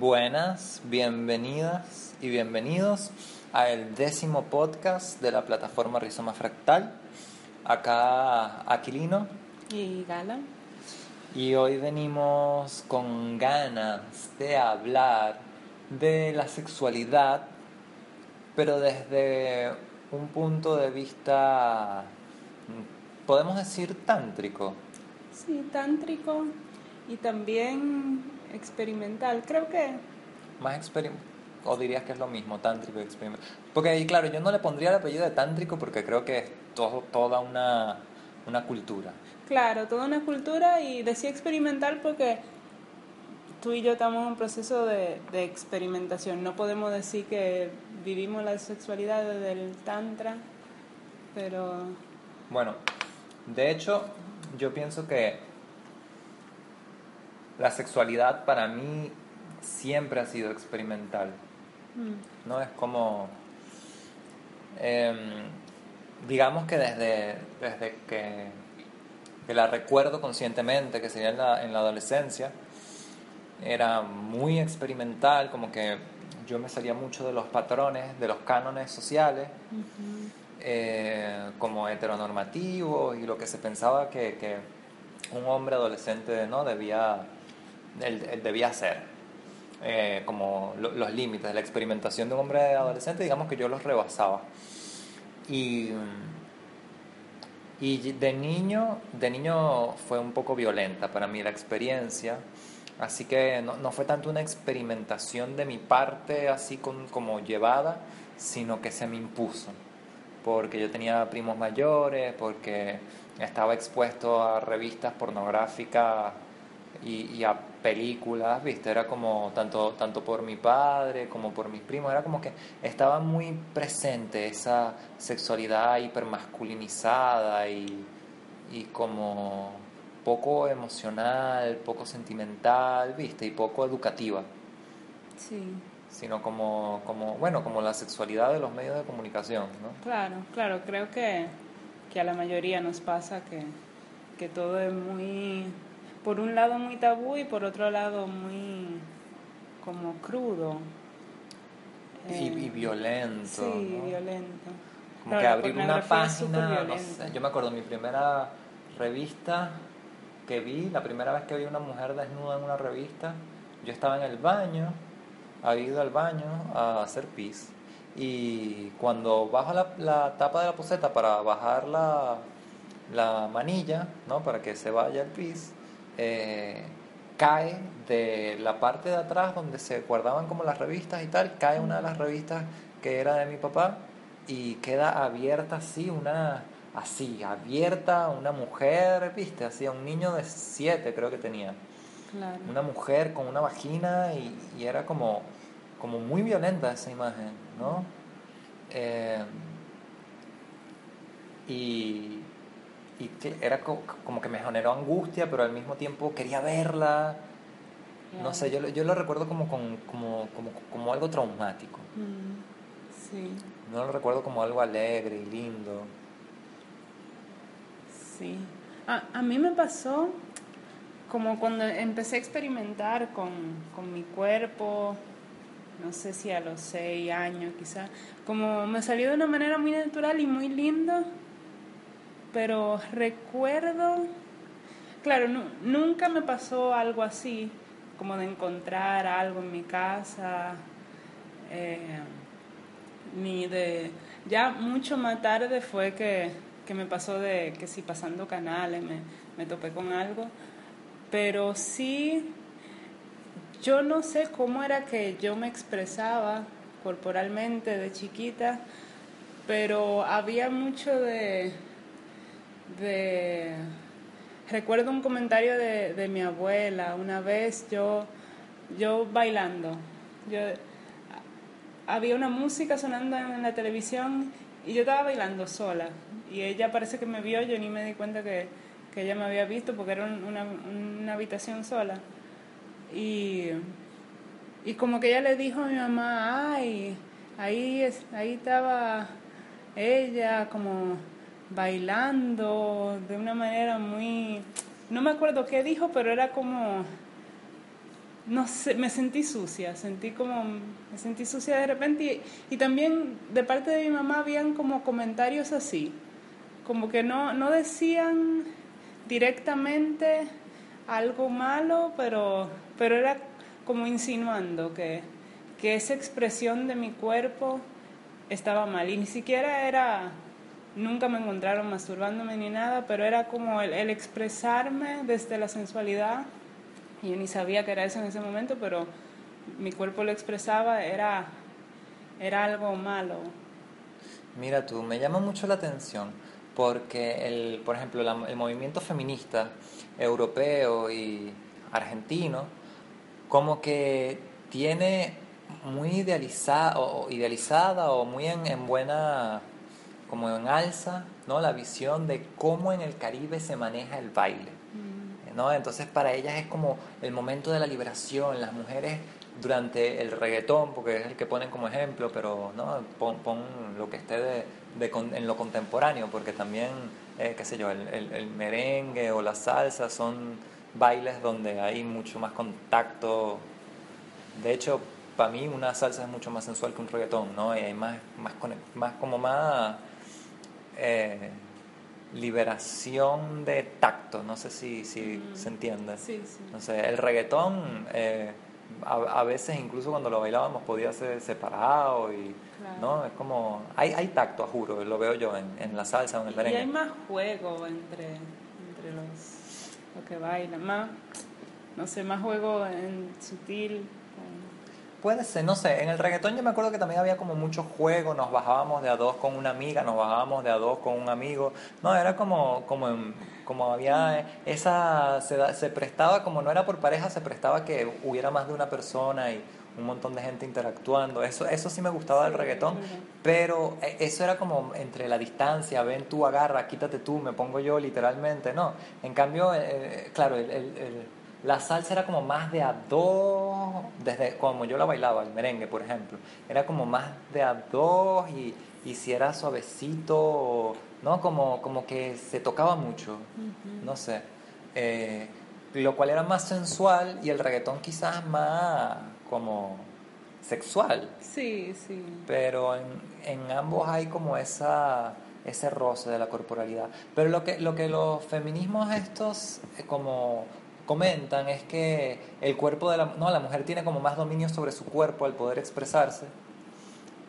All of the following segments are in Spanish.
Buenas, bienvenidas y bienvenidos a el décimo podcast de la plataforma Rizoma Fractal. Acá Aquilino y Gala. Y hoy venimos con ganas de hablar de la sexualidad, pero desde un punto de vista, podemos decir, tántrico. Sí, tántrico y también experimental. Creo que... Más experimental. ¿O dirías que es lo mismo, tántrico y experimental? Porque ahí, claro, yo no le pondría el apellido de tántrico porque creo que es todo, toda una, una cultura. Claro, toda una cultura y decía experimental porque tú y yo estamos en un proceso de, de, experimentación. No podemos decir que vivimos la sexualidad desde el tantra, pero... Bueno, de hecho, yo pienso que la sexualidad para mí siempre ha sido experimental. Mm. No es como... Em, digamos que desde, desde que, que, la recuerdo conscientemente, que sería en la, en la adolescencia, era muy experimental, como que yo me salía mucho de los patrones, de los cánones sociales, eh, como heteronormativos y lo que se pensaba que, un hombre adolescente no debía, debía hacer. Eh, como los límites de la experimentación de un hombre adolescente, digamos que yo los rebasaba. Y, y de niño, de niño fue un poco violenta para mí la experiencia Así que no, no, fue tanto una experimentación de mi parte así como llevada, sino que se me impuso. Porque yo tenía primos mayores, porque estaba expuesto a revistas pornográficas y, a películas, ¿viste? Era como tanto, tanto por mi padre como por mis primos, era como que estaba muy presente esa sexualidad hipermasculinizada y, y como poco emocional, poco sentimental, ¿viste? Y poco educativa. Sí. Sino como, como, bueno, como la sexualidad de los medios de comunicación, ¿no? Claro, claro, creo que, que a la mayoría nos pasa que, que todo es muy, por un lado muy tabú y por otro lado muy como crudo. y, eh, violento. Sí, violento. Como que abrir una página, no sé, yo me acuerdo mi primera revista que vi, la primera vez que vi una mujer desnuda en una revista, yo estaba en el baño, había ido al baño a hacer pis, y cuando bajo la, tapa de la poseta para bajar la, la manilla, ¿no? para que se vaya el pis, eh, cae de la parte de atrás donde se guardaban como las revistas y tal, cae una de las revistas que era de mi papá y queda abierta así una así, abierta, una mujer, viste, así, un niño de siete creo que tenía. Una mujer con una vagina y, era como, como muy violenta esa imagen, ¿no? Eh, y, y era como que me generó angustia, pero al mismo tiempo quería verla. No sé, yo, yo lo recuerdo como, como, como, como algo traumático. Mm, sí. No lo recuerdo como algo alegre y lindo. Sí. A, mí me pasó como cuando empecé a experimentar con, mi cuerpo, no sé si a los seis años quizá, como me salió de una manera muy natural y muy linda, pero recuerdo, claro, nunca me pasó algo así, como de encontrar algo en mi casa, eh, ni de, ya mucho más tarde fue que que me pasó de que si pasando canales me, me topé con algo, pero sí, yo no sé cómo era que yo me expresaba corporalmente de chiquita, pero había mucho de, de recuerdo un comentario de, de, mi abuela, una vez yo, yo bailando, yo, había una música sonando en la televisión y yo estaba bailando sola y ella parece que me vio, yo ni me di cuenta que, que ella me había visto porque era una, una habitación sola. Y, y, como que ella le dijo a mi mamá, ay, ahí, ahí estaba ella como bailando de una manera muy... No me acuerdo qué dijo, pero era como no sé, me sentí sucia, sentí como, me sentí sucia de repente y, también de parte de mi mamá habían como comentarios así, como que no, no decían directamente algo malo, pero, pero era como insinuando que, que esa expresión de mi cuerpo estaba mal y ni siquiera era nunca me encontraron masturbándome ni nada, pero era como el, expresarme desde la sensualidad. Yo ni sabía que era eso en ese momento, pero mi cuerpo lo expresaba, era, era algo malo. Mira tú, me llama mucho la atención porque, el, por ejemplo, el movimiento feminista europeo y argentino, como que tiene muy idealizada o, idealizada o muy en buena como en alza, ¿no? La visión de cómo en el Caribe se maneja el baile, mm. ¿no? Entonces para ellas es como el momento de la liberación, las mujeres durante el reggaetón, porque es el que ponen como ejemplo, pero no pon, lo que esté de, en lo contemporáneo, porque también, eh, qué sé yo, el, el, merengue o la salsa son bailes donde hay mucho más contacto. De hecho, para mí una salsa es mucho más sensual que un reggaetón, ¿no? Y hay más, más, más como más eh, liberación de tacto, no sé si, si se entiende. No sé, el reggaetón eh, a, veces incluso cuando lo bailábamos podía ser separado y no es como hay, hay tacto, juro, lo veo yo en, en la salsa o en el merengue. Y hay más juego entre, entre los, los que bailan, más no sé, más juego en sutil Puede ser, no sé. En el reggaetón yo me acuerdo que también había como mucho juego. Nos bajábamos de a dos con una amiga, nos bajábamos de a dos con un amigo. No, era como, como, como había esa. Se, se prestaba, como no era por pareja, se prestaba que hubiera más de una persona y un montón de gente interactuando. Eso, eso sí me gustaba del reggaetón, pero e, eso era como entre la distancia, ven tú, agarra, quítate tú, me pongo yo literalmente, no. En cambio, eh, eh, claro, el, el la salsa era como más de a dos, desde como yo la bailaba, el merengue, por ejemplo. Era como más de a dos y, y si era suavecito, ¿no? Como, como que se tocaba mucho, no sé. Eh, lo cual era más sensual y el reggaetón quizás más como sexual. Sí, sí. Pero en, en ambos hay como esa ese roce de la corporalidad. Pero lo que, lo que los feminismos estos eh, como comentan es que el cuerpo de la, no, la mujer tiene como más dominio sobre su cuerpo al poder expresarse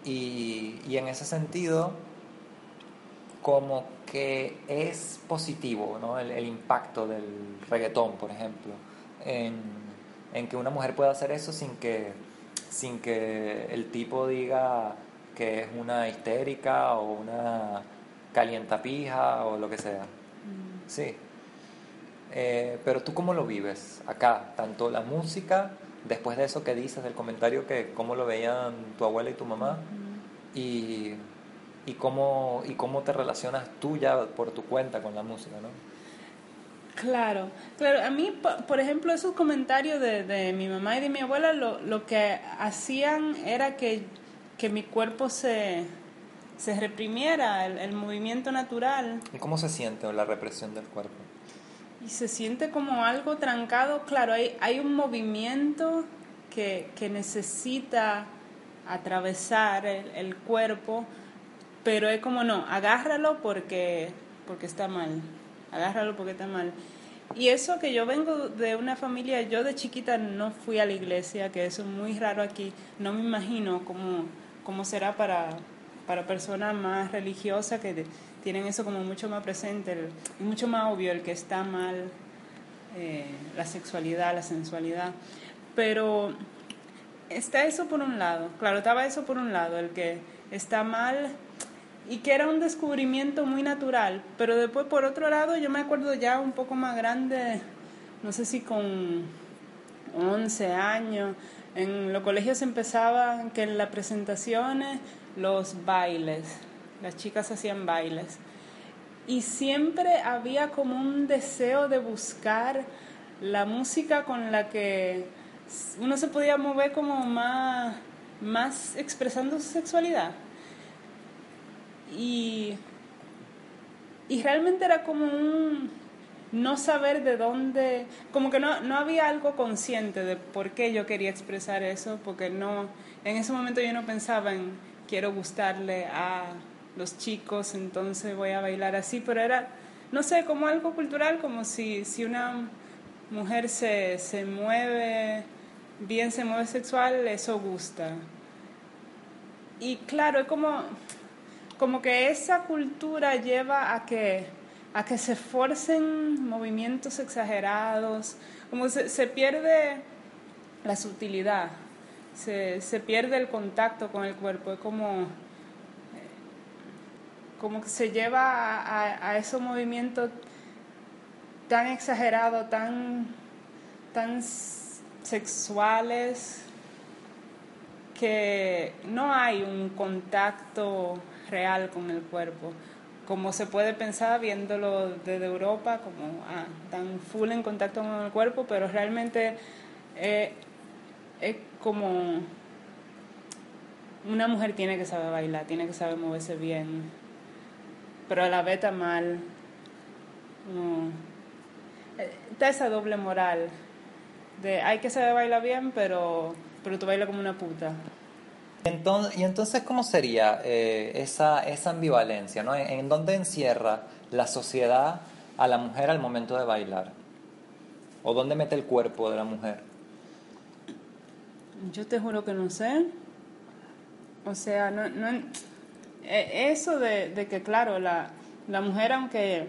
y, y en ese sentido como que es positivo ¿no? el, impacto del reggaetón, por ejemplo, en, en, que una mujer pueda hacer eso sin que, sin que el tipo diga que es una histérica o una calientapija o lo que sea. Mm. Sí. Eh, pero tú cómo lo vives acá, tanto la música, después de eso que dices, del comentario que cómo lo veían tu abuela y tu mamá, y, y, cómo, y cómo te relacionas tú ya por tu cuenta con la música, ¿no? Claro, claro, a mí, por ejemplo, esos comentarios de, de mi mamá y de mi abuela, lo, lo que hacían era que, que mi cuerpo se, se reprimiera, el, el movimiento natural. ¿Y cómo se siente la represión del cuerpo? Y se siente como algo trancado. Claro, hay, hay un movimiento que, que necesita atravesar el, el, cuerpo, pero es como no, agárralo porque, porque está mal, agárralo porque está mal. Y eso que yo vengo de una familia, yo de chiquita no fui a la iglesia, que eso es muy raro aquí, no me imagino cómo, cómo será para, para personas más religiosas que tienen eso como mucho más presente, mucho más obvio el que está mal eh, la sexualidad, la sensualidad. Pero está eso por un lado, claro, estaba eso por un lado, el que está mal y que era un descubrimiento muy natural, pero después por otro lado yo me acuerdo ya un poco más grande, no sé si con 11 años, en los colegios empezaba que en las presentaciones los bailes, las chicas hacían bailes. Y siempre había como un deseo de buscar la música con la que uno se podía mover como más, más expresando su sexualidad. Y, y realmente era como un, no saber de dónde, como que no, no había algo consciente de por qué yo quería expresar eso, porque no, en ese momento yo no pensaba en quiero gustarle a los chicos, entonces voy a bailar así, pero era, no sé, como algo cultural, como si, si una mujer se, se mueve bien, se mueve sexual, eso gusta. Y claro, es como, como que esa cultura lleva a que, a que se forcen movimientos exagerados, como se, se pierde la sutilidad, se, se, pierde el contacto con el cuerpo, es como, como que se lleva a, esos movimientos tan exagerados, tan, tan sexuales, que no hay un contacto real con el cuerpo, como se puede pensar viéndolo desde Europa, como ah, tan full en contacto con el cuerpo, pero realmente eh, es como una mujer tiene que saber bailar, tiene que saber moverse bien, pero a la vez está mal. No. Eh, está esa doble moral de hay que saber bailar bien, pero pero tú bailas como una puta. Entonces, ¿Y entonces cómo sería eh, esa, esa ambivalencia? ¿no? ¿En, ¿En, dónde encierra la sociedad a la mujer al momento de bailar? ¿O dónde mete el cuerpo de la mujer? Yo te juro que no sé. O sea, no, no, eso de, de que, claro, la, la, mujer, aunque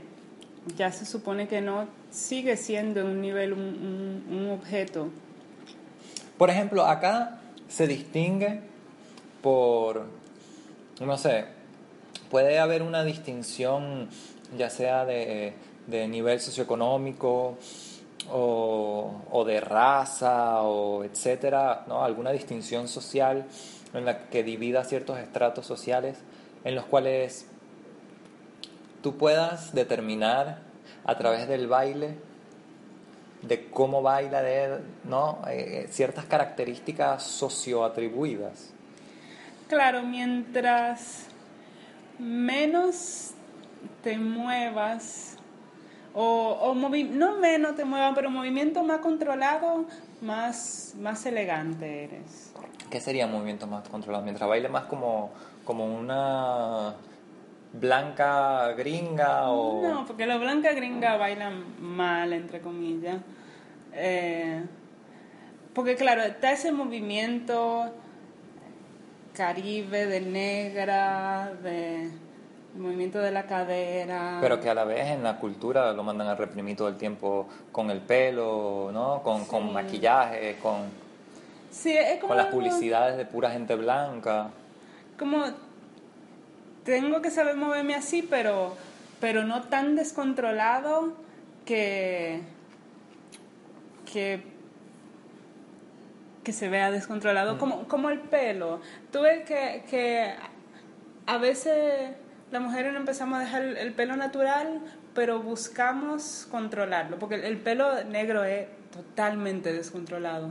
ya se supone que no, sigue siendo en un nivel un, un, un objeto por ejemplo, acá se distingue por, no sé, puede haber una distinción ya sea de, de nivel socioeconómico o, o, de raza o etcétera, ¿no? alguna distinción social en la que divida ciertos estratos sociales en los cuales tú puedas determinar a través del baile de cómo baila, de ¿no? Eh, ciertas características socioatribuidas. Claro, mientras menos te muevas, o, o no menos te muevas, pero movimiento más controlado, más, más elegante eres. ¿Qué sería movimiento más controlado? Mientras baile más como, como una blanca gringa o... No, porque los blancas gringas bailan mal, entre comillas. Eh, porque claro, está ese movimiento caribe, de negra, de movimiento de la cadera. Pero que a la vez en la cultura lo mandan a reprimir todo el tiempo con el pelo, ¿no? Con, sí. con maquillaje, con, sí, es como con las publicidades de pura gente blanca. Como tengo que saber moverme así, pero, pero no tan descontrolado que, que, que se vea descontrolado, mm. como, como el pelo. Tú ves que, que a veces las mujeres no empezamos a dejar el pelo natural, pero buscamos controlarlo, porque el pelo negro es totalmente descontrolado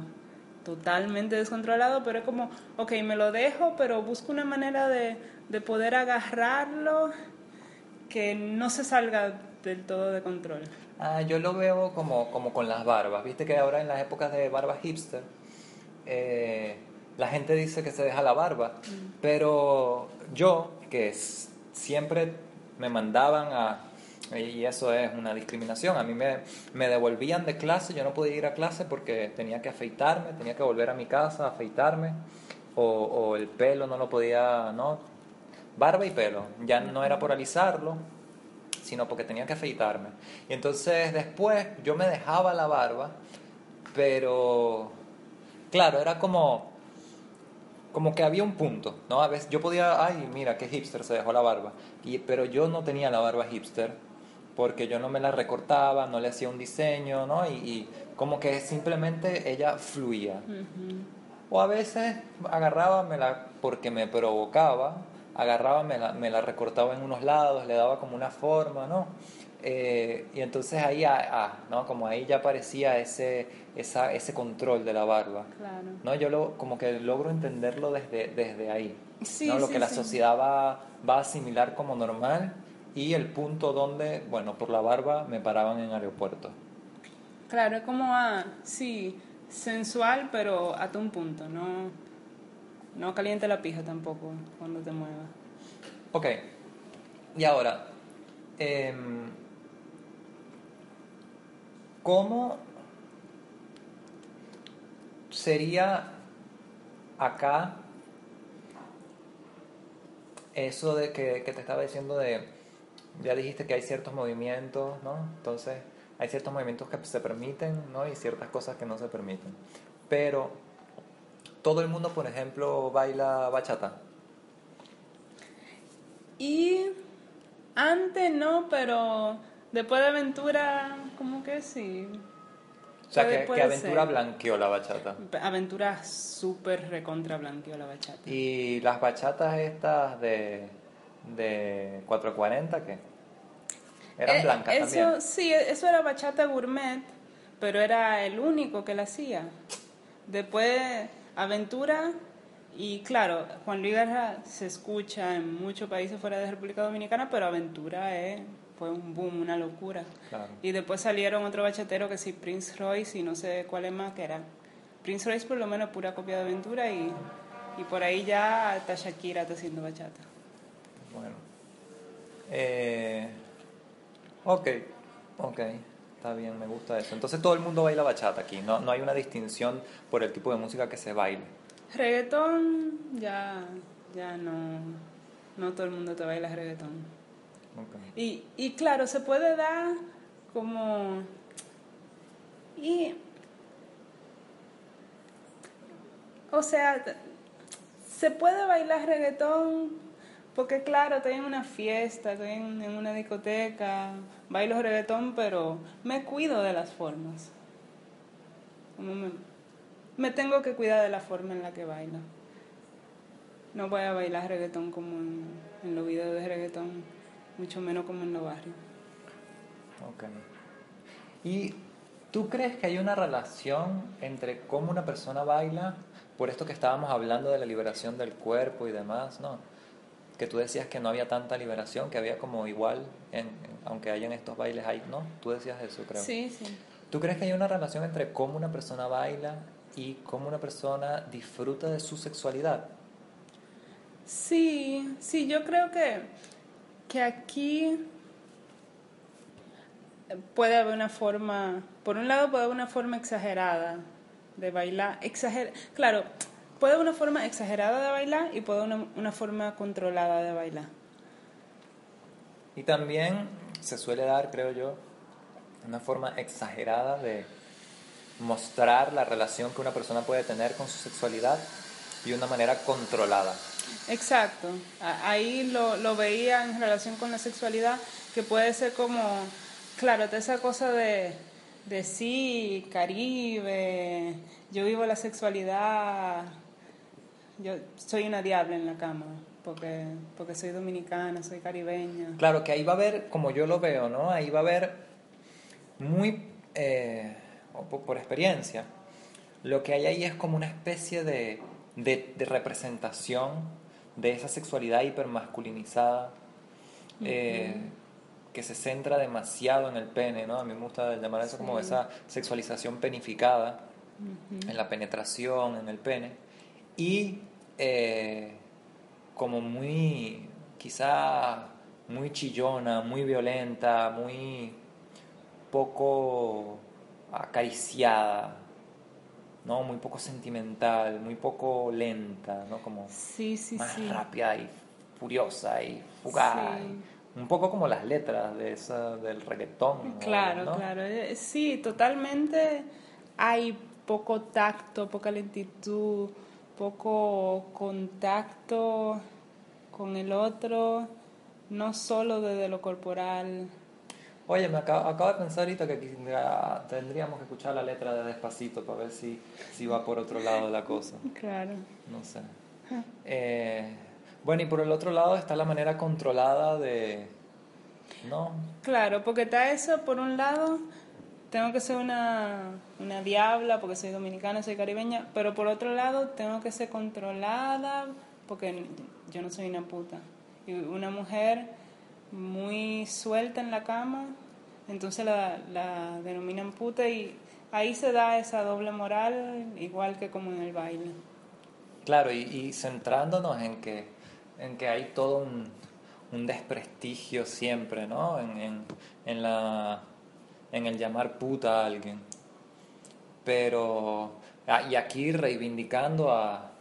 totalmente descontrolado, pero es como, ok, me lo dejo, pero busco una manera de, de poder agarrarlo que no se salga del todo de control. Ah, yo lo veo como, como con las barbas. Viste que ahora en las épocas de barba hipster, eh, la gente dice que se deja la barba, mm. pero yo, que siempre me mandaban a... Y eso es una discriminación. A mí me, me devolvían de clase, yo no podía ir a clase porque tenía que afeitarme, tenía que volver a mi casa a afeitarme, o, o el pelo no lo podía, ¿no? barba y pelo. Ya no era por alisarlo, sino porque tenía que afeitarme. Y entonces después yo me dejaba la barba, pero claro, era como como que había un punto, ¿no? A veces yo podía, ay, mira, qué hipster se dejó la barba, y, pero yo no tenía la barba hipster porque yo no me la recortaba, no le hacía un diseño, ¿no? Y, y como que simplemente ella fluía. Uh -huh. O a veces agarraba me la, porque me provocaba agarraba, me la, me la, recortaba en unos lados, le daba como una forma, ¿no? Eh, y entonces ahí, ah, ah, ¿no? Como ahí ya aparecía ese, esa, ese control de la barba, claro. ¿no? Yo lo, como que logro entenderlo desde, desde ahí, sí, ¿no? Lo sí, que la sí. sociedad va, va a asimilar como normal, y el punto donde, bueno, por la barba me paraban en aeropuerto. Claro, es como, ah, sí, sensual, pero hasta un punto, no, no caliente la pija tampoco cuando te muevas. Ok, y ahora, em, ¿cómo sería acá eso de que, que te estaba diciendo de, ya dijiste que hay ciertos movimientos, ¿no? Entonces, hay ciertos movimientos que se permiten, ¿no? Y ciertas cosas que no se permiten. Pero, todo el mundo, por ejemplo, baila bachata. Y antes no, pero después de Aventura, como que sí. O sea, que, que Aventura ser. blanqueó la bachata. Aventura súper recontra blanqueó la bachata. Y las bachatas estas de, de 440, ¿qué? Eran Eh, blancas eso, también. Sí, eso era bachata gourmet, pero era el único que la hacía. Después, Aventura, y claro, Juan Luis Guerra se escucha en muchos países fuera de República Dominicana, pero Aventura eh, fue un boom, una locura. Claro. Y después salieron otro bachatero que sí, Prince Royce, y no sé cuál es más, que era. Prince Royce por lo menos pura copia de Aventura, y, y por ahí ya está Shakira está haciendo bachata. Bueno. Eh, ok, ok. Está bien, me gusta eso. Entonces todo el mundo baila bachata aquí. No, no hay una distinción por el tipo de música que se baile. Reggaetón, ya, ya no, no todo el mundo te baila reggaetón. Ok. Y, y claro, se puede dar como... Y... O sea, se puede bailar reggaetón porque claro, estoy en una fiesta, estoy en, una discoteca, bailo reggaetón, pero me cuido de las formas. Como me, me tengo que cuidar de la forma en la que bailo. No voy a bailar reggaetón como en, en los videos de reggaetón, mucho menos como en los barrios. Ok. ¿Y tú crees que hay una relación entre cómo una persona baila, por esto que estábamos hablando de la liberación del cuerpo y demás, ¿no? Que tú decías que no había tanta liberación, que había como igual, en, en- aunque hayan estos bailes ahí, ¿no? Tú decías eso, creo. Sí, sí. ¿Tú crees que hay una relación entre cómo una persona baila y cómo una persona disfruta de su sexualidad? Sí, sí, yo creo que, que aquí puede haber una forma, por un lado puede haber una forma exagerada de bailar, exager claro, puede una forma exagerada de bailar y puede una, una forma controlada de bailar. Y también se suele dar, creo yo, una forma exagerada de mostrar la relación que una persona puede tener con su sexualidad de una manera controlada. Exacto, ahí lo, lo veía en relación con la sexualidad, que puede ser como, claro, esa cosa de, de sí, Caribe, yo vivo la sexualidad, yo soy una diabla en la cama, porque, porque soy dominicana, soy caribeña. Claro que ahí va a haber, como yo lo veo, ¿no? Ahí va a haber muy, eh, por experiencia, lo que hay ahí es como una especie de, de, de representación de esa sexualidad hipermasculinizada eh, que se centra demasiado en el pene, ¿no? A mí me gusta llamar eso como Sí. esa sexualización penificada en la penetración, en el pene, y eh, como muy, quizá muy chillona, muy violenta, muy poco acariciada, ¿no? Muy poco sentimental, muy poco lenta, ¿no? Como Sí, sí, más sí. rápida y furiosa y fugaz. Un poco como las letras de esa, del reggaetón. Claro, ¿no? claro. Eh, Sí, totalmente hay poco tacto, poca lentitud, poco contacto con el otro, no solo desde lo corporal. Oye, me acabo, acabo de pensar ahorita que ah, tendríamos que escuchar la letra de Despacito para ver si, si va por otro lado la cosa. Claro. No sé. Eh, bueno, y por el otro lado está la manera controlada de... ¿No? Claro, porque está eso, por un lado, tengo que ser una, una diabla porque soy dominicana, soy caribeña, pero por otro lado, tengo que ser controlada porque yo no soy una puta. Y una mujer muy suelta en la cama, entonces la, la denominan puta y ahí se da esa doble moral igual que como en el baile. Claro, y, centrándonos en que, en que hay todo un, un desprestigio siempre, ¿no? En, en, en, la, en el llamar puta a alguien. Pero, ah, y aquí reivindicando a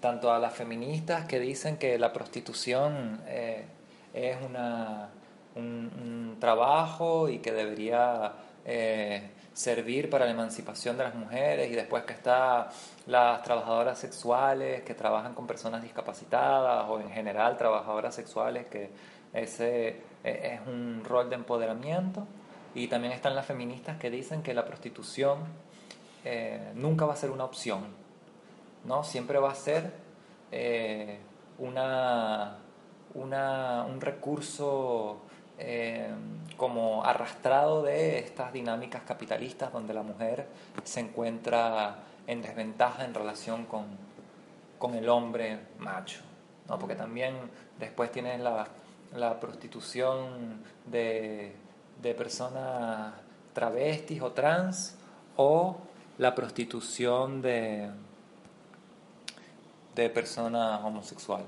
tanto a las feministas que dicen que la prostitución eh, es una, un, trabajo y que debería eh, servir para la emancipación de las mujeres y después que está las trabajadoras sexuales que trabajan con personas discapacitadas o en general trabajadoras sexuales que ese e, es un rol de empoderamiento y también están las feministas que dicen que la prostitución eh, nunca va a ser una opción, ¿no? Siempre va a ser eh, una, una, un recurso eh, como arrastrado de estas dinámicas capitalistas donde la mujer se encuentra en desventaja en relación con, con el hombre macho, ¿no? porque también después tienes la, la prostitución de, de personas travestis o trans o la prostitución de, de personas homosexuales.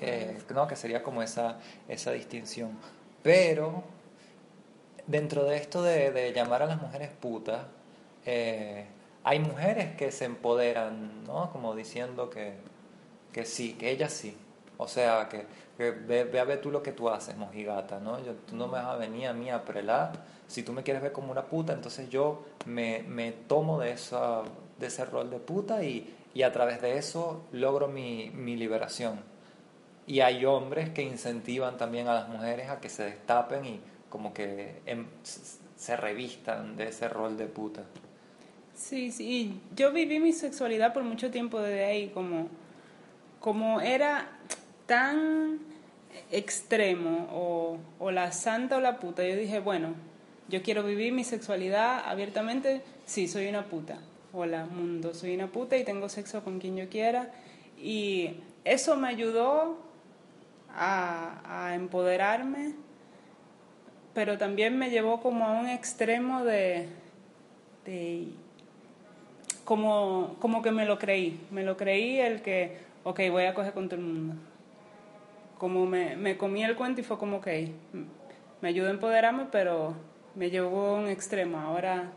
Eh, ¿no? que sería como esa, esa distinción. Pero dentro de esto de, llamar a las mujeres putas, eh, hay mujeres que se empoderan, ¿no? como diciendo que, que sí, que ellas sí. O sea, que, ve, a ver tú lo que tú haces, mojigata, ¿no? Yo, tú no me vas a venir a mí a prelar. Si tú me quieres ver como una puta, entonces yo me, me tomo de, esa, de ese rol de puta y, y a través de eso logro mi, mi liberación. Y hay hombres que incentivan también a las mujeres a que se destapen y como que em, se revistan de ese rol de puta. Sí, sí, yo viví mi sexualidad por mucho tiempo desde ahí, como, como era tan extremo, o, o la santa o la puta, yo dije, bueno, yo quiero vivir mi sexualidad abiertamente, sí, soy una puta. Hola, mundo, soy una puta y tengo sexo con quien yo quiera. Y eso me ayudó a, empoderarme, pero también me llevó como a un extremo de, como, como que me lo creí, me lo creí el que, ok, voy a coger con todo el mundo. Como me, me comí el cuento y fue como, ok, me ayudó a empoderarme, pero me llevó a un extremo. Ahora,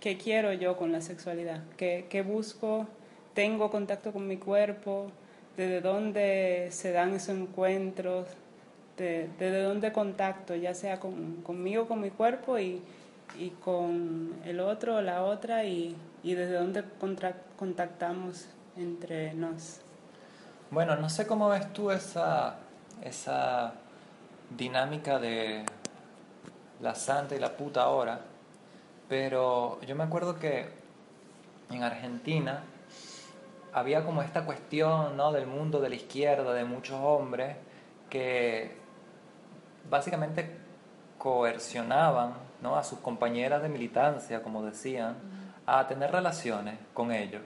¿qué quiero yo con la sexualidad? ¿Qué, qué busco? ¿Tengo contacto con mi cuerpo? desde dónde se dan esos encuentros, desde dónde contacto, ya sea con, conmigo, con mi cuerpo y, y, con el otro o la otra y, y desde dónde contactamos entre nos. Bueno, no sé cómo ves tú esa, esa dinámica de la santa y la puta ahora, pero yo me acuerdo que en Argentina había como esta cuestión ¿no? del mundo de la izquierda, de muchos hombres, que básicamente coercionaban ¿no? a sus compañeras de militancia, como decían, a tener relaciones con ellos,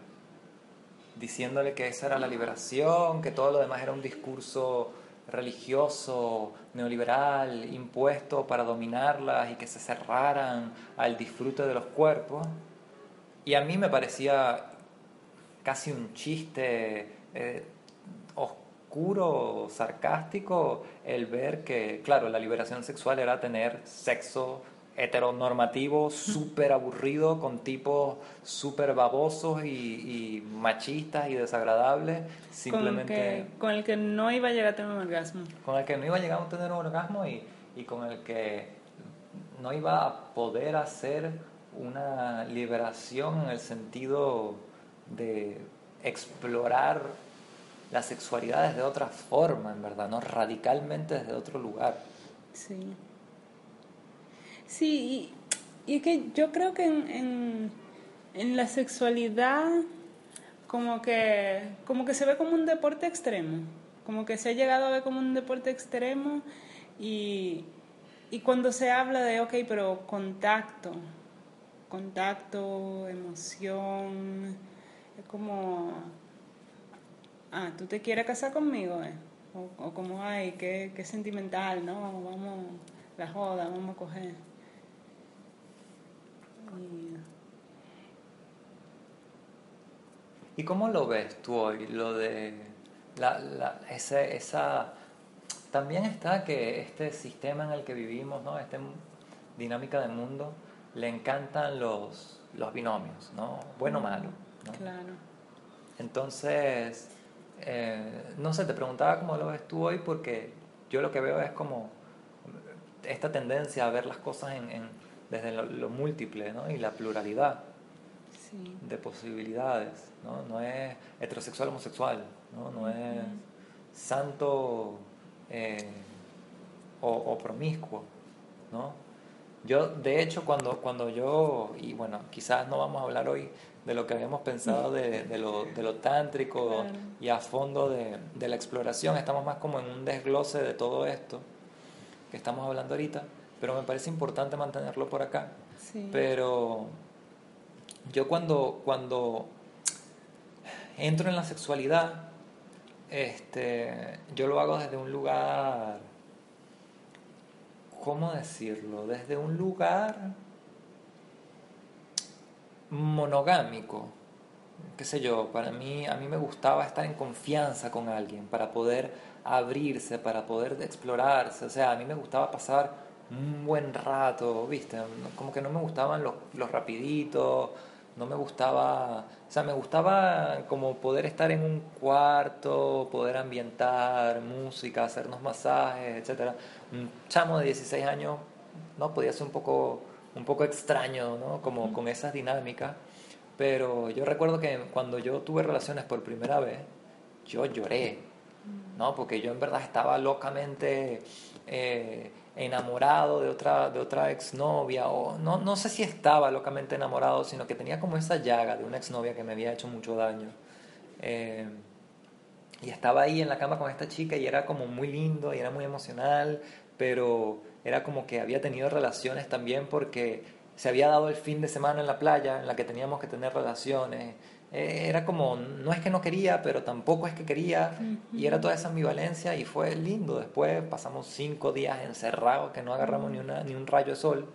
diciéndole que esa era la liberación, que todo lo demás era un discurso religioso, neoliberal, impuesto para dominarlas y que se cerraran al disfrute de los cuerpos. Y a mí me parecía casi un chiste eh, oscuro, sarcástico, el ver que, claro, la liberación sexual era tener sexo heteronormativo, súper aburrido, con tipos súper babosos y, machistas y desagradables, simplemente... Con, el que no iba a llegar a tener un orgasmo. Con el que no iba a llegar a tener un orgasmo y, y con el que no iba a poder hacer una liberación en el sentido de explorar la sexualidad desde otra forma, en verdad, ¿no? Radicalmente desde otro lugar. Sí. Sí, y, es que yo creo que en, en, la sexualidad como que, como que se ve como un deporte extremo, como que se ha llegado a ver como un deporte extremo y, y cuando se habla de, ok, pero contacto, contacto, emoción, es como, ah, tú te quieres casar conmigo, eh? o, como, ay, qué, qué sentimental, ¿no? Vamos, la joda, vamos a coger. Y... cómo lo ves tú hoy? Lo de la, la, esa, esa... También está que este sistema en el que vivimos, ¿no? Esta dinámica del mundo, le encantan los, los binomios, ¿no? Bueno o malo. Claro. Entonces, eh, no sé, te preguntaba cómo lo ves tú hoy porque yo lo que veo es como esta tendencia a ver las cosas en, desde lo, múltiple ¿no? y la pluralidad de posibilidades. ¿no? no es heterosexual homosexual, no, no es santo eh, o, o, promiscuo. ¿no? Yo, de hecho, cuando, cuando yo, y bueno, quizás no vamos a hablar hoy de lo que habíamos pensado de, de, lo, de lo, tántrico y a fondo de, de, la exploración, estamos más como en un desglose de todo esto que estamos hablando ahorita, pero me parece importante mantenerlo por acá. Pero yo cuando, cuando entro en la sexualidad, este, yo lo hago desde un lugar ¿cómo decirlo? Desde un lugar monogámico, qué sé yo, para mí, a mí me gustaba estar en confianza con alguien para poder abrirse, para poder explorarse, o sea, a mí me gustaba pasar un buen rato, viste, como que no me gustaban los, los rapiditos, no me gustaba, o sea, me gustaba como poder estar en un cuarto, poder ambientar música, hacernos masajes, etc. Un chamo de 16 años, ¿no? Podía ser un poco, un poco extraño, ¿no? Como con esas dinámicas. Pero yo recuerdo que cuando yo tuve relaciones por primera vez, yo lloré, ¿no? Porque yo en verdad estaba locamente... Eh, enamorado de otra, de otra exnovia, o no, no sé si estaba locamente enamorado, sino que tenía como esa llaga de una exnovia que me había hecho mucho daño. Eh, y estaba ahí en la cama con esta chica y era como muy lindo y era muy emocional, pero era como que había tenido relaciones también porque se había dado el fin de semana en la playa en la que teníamos que tener relaciones era como, no es que no quería, pero tampoco es que quería, y era toda esa ambivalencia y fue lindo. Después pasamos cinco días encerrados que no agarramos ni, una, ni un rayo de sol.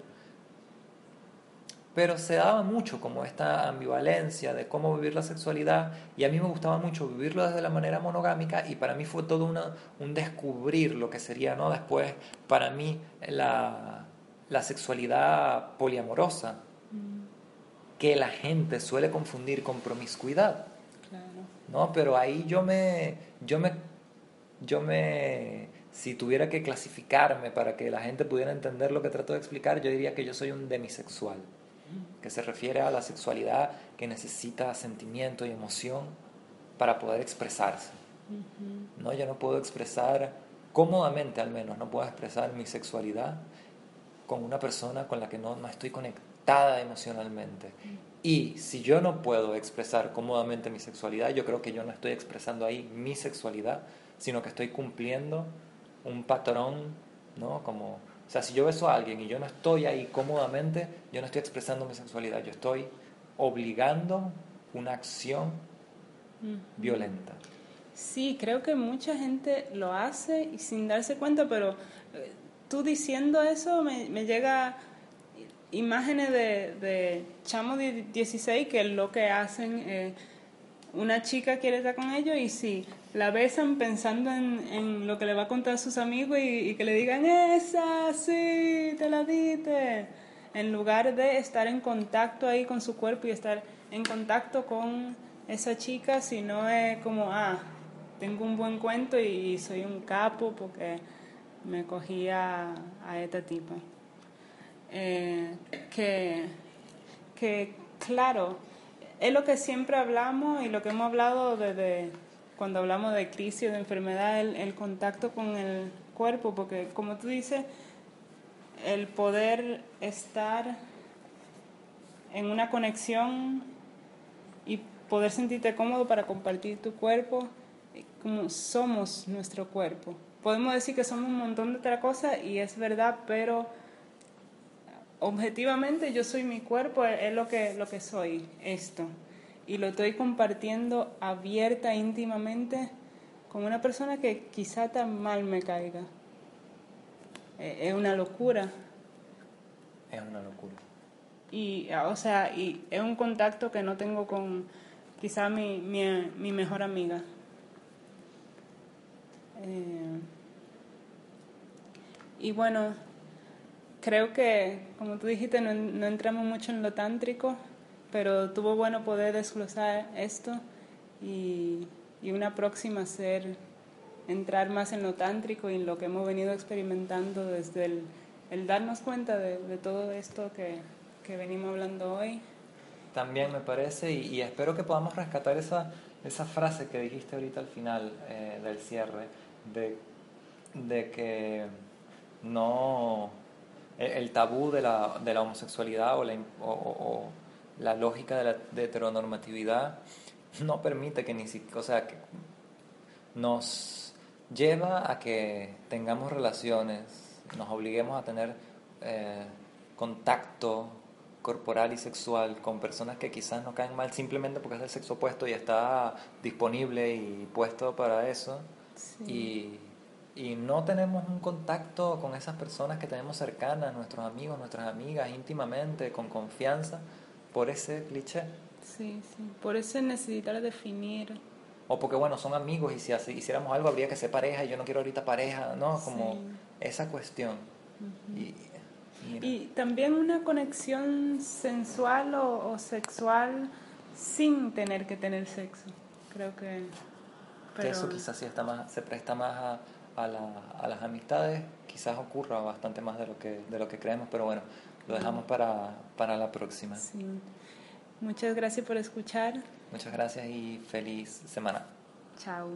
Pero se daba mucho como esta ambivalencia de cómo vivir la sexualidad y a mí me gustaba mucho vivirlo desde la manera monogámica y para mí fue todo una, un descubrir lo que sería, ¿no? Después, para mí, la, la sexualidad poliamorosa que la gente suele confundir con promiscuidad. ¿no? Pero ahí yo me, yo me, yo me, si tuviera que clasificarme para que la gente pudiera entender lo que trato de explicar, yo diría que yo soy un demisexual, que se refiere a la sexualidad que necesita sentimiento y emoción para poder expresarse. ¿no? Yo no puedo expresar cómodamente al menos, no puedo expresar mi sexualidad con una persona con la que no, no estoy conectado emocionalmente. Y si yo no puedo expresar cómodamente mi sexualidad, yo creo que yo no estoy expresando ahí mi sexualidad, sino que estoy cumpliendo un patrón, ¿no? Como, o sea, si yo beso a alguien y yo no estoy ahí cómodamente, yo no estoy expresando mi sexualidad, yo estoy obligando una acción violenta. Sí, creo que mucha gente lo hace y sin darse cuenta, pero eh, tú diciendo eso me, me llega imágenes de, de chamos de 16 que lo que hacen, eh, una chica quiere estar con ellos y si la besan pensando en, en, lo que le va a contar a sus amigos y, que le digan, esa, sí, te la diste, en lugar de estar en contacto ahí con su cuerpo y estar en contacto con esa chica, sino es como, ah, tengo un buen cuento y soy un capo porque me cogí a, a esta tipa. Eh, que, que, claro, es lo que siempre hablamos y lo que hemos hablado desde cuando hablamos de crisis, de enfermedad, el, el contacto con el cuerpo, porque como tú dices, el poder estar en una conexión y poder sentirte cómodo para compartir tu cuerpo, como somos nuestro cuerpo. Podemos decir que somos un montón de otras cosas y es verdad, pero objetivamente yo soy mi cuerpo, es lo que, lo que soy, esto. Y lo estoy compartiendo abierta, íntimamente con una persona que quizá tan mal me caiga. Eh, es una locura. Es una locura. Y, o sea, y es un contacto que no tengo con quizá mi, mi, mejor amiga. Eh, y bueno, creo que, como tú dijiste, no, no, entramos mucho en lo tántrico, pero tuvo bueno poder desglosar esto y, y una próxima ser entrar más en lo tántrico y en lo que hemos venido experimentando desde el, el darnos cuenta de, de todo esto que, que, venimos hablando hoy. También me parece, y, y, espero que podamos rescatar esa, esa frase que dijiste ahorita al final eh, del cierre, de, de que no el tabú de la, de la homosexualidad o la, o, o la lógica de la de heteronormatividad no permite que ni siquiera, o sea, que nos lleva a que tengamos relaciones, nos obliguemos a tener eh, contacto corporal y sexual con personas que quizás nos caen mal simplemente porque es del sexo opuesto y está disponible y puesto para eso. Y, y no tenemos un contacto con esas personas que tenemos cercanas, nuestros amigos, nuestras amigas, íntimamente, con confianza, por ese cliché. Sí, sí, por eso necesitar definir. O porque, bueno, son amigos y si hiciéramos algo habría que ser pareja y yo no quiero ahorita pareja, ¿no? Como esa cuestión. y, y, también una conexión sensual o, sexual sin tener que tener sexo. Creo que... Pero... eso quizás sí está más, se presta más a, a, la, a, las amistades, quizás ocurra bastante más de lo que, de lo que creemos, pero bueno, lo dejamos para, para la próxima. Sí. Muchas gracias por escuchar. Muchas gracias y feliz semana. Chao.